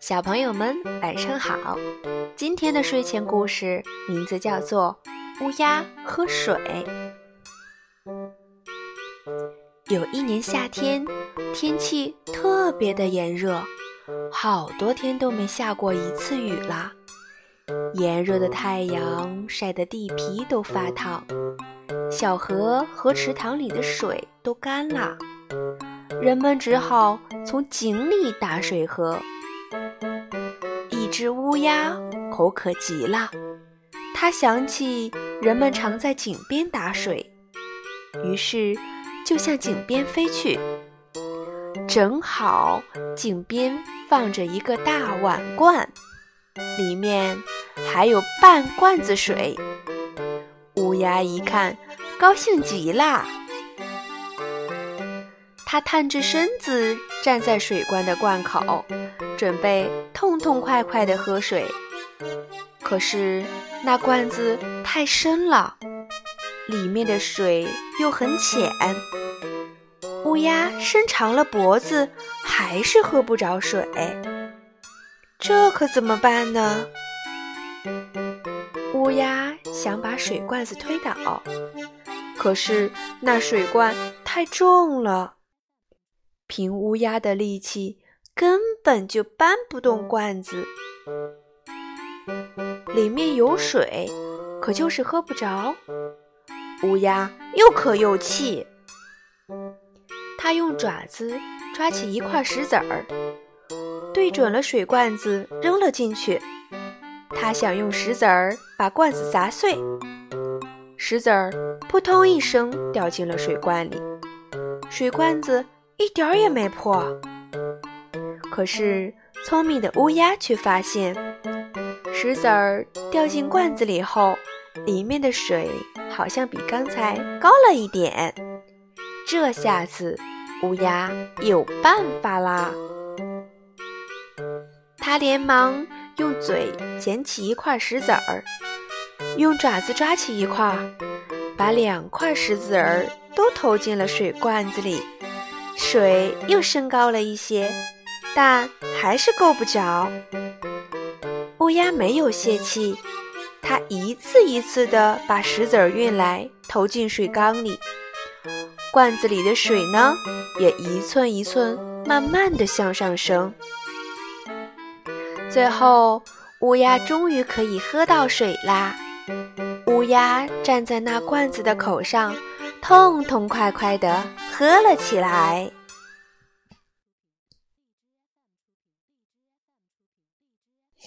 小朋友们晚上好，今天的睡前故事名字叫做《乌鸦喝水》。有一年夏天，天气特别的炎热，好多天都没下过一次雨了。炎热的太阳晒得地皮都发烫，小河和池塘里的水都干了，人们只好从井里打水喝。只乌鸦口渴极了，它想起人们常在井边打水，于是就向井边飞去。正好井边放着一个大碗罐，里面还有半罐子水。乌鸦一看，高兴极了，它探着身子站在水罐的罐口。准备痛痛快快地喝水，可是那罐子太深了，里面的水又很浅。乌鸦伸长了脖子，还是喝不着水。这可怎么办呢？乌鸦想把水罐子推倒，可是那水罐太重了，凭乌鸦的力气。根本就搬不动罐子，里面有水，可就是喝不着。乌鸦又渴又气，它用爪子抓起一块石子儿，对准了水罐子扔了进去。它想用石子儿把罐子砸碎，石子儿扑通一声掉进了水罐里，水罐子一点儿也没破。可是，聪明的乌鸦却发现，石子儿掉进罐子里后，里面的水好像比刚才高了一点。这下子，乌鸦有办法啦！它连忙用嘴捡起一块石子儿，用爪子抓起一块，把两块石子儿都投进了水罐子里，水又升高了一些。但还是够不着。乌鸦没有泄气，它一次一次地把石子儿运来，投进水缸里。罐子里的水呢，也一寸一寸慢慢地向上升。最后，乌鸦终于可以喝到水啦！乌鸦站在那罐子的口上，痛痛快快地喝了起来。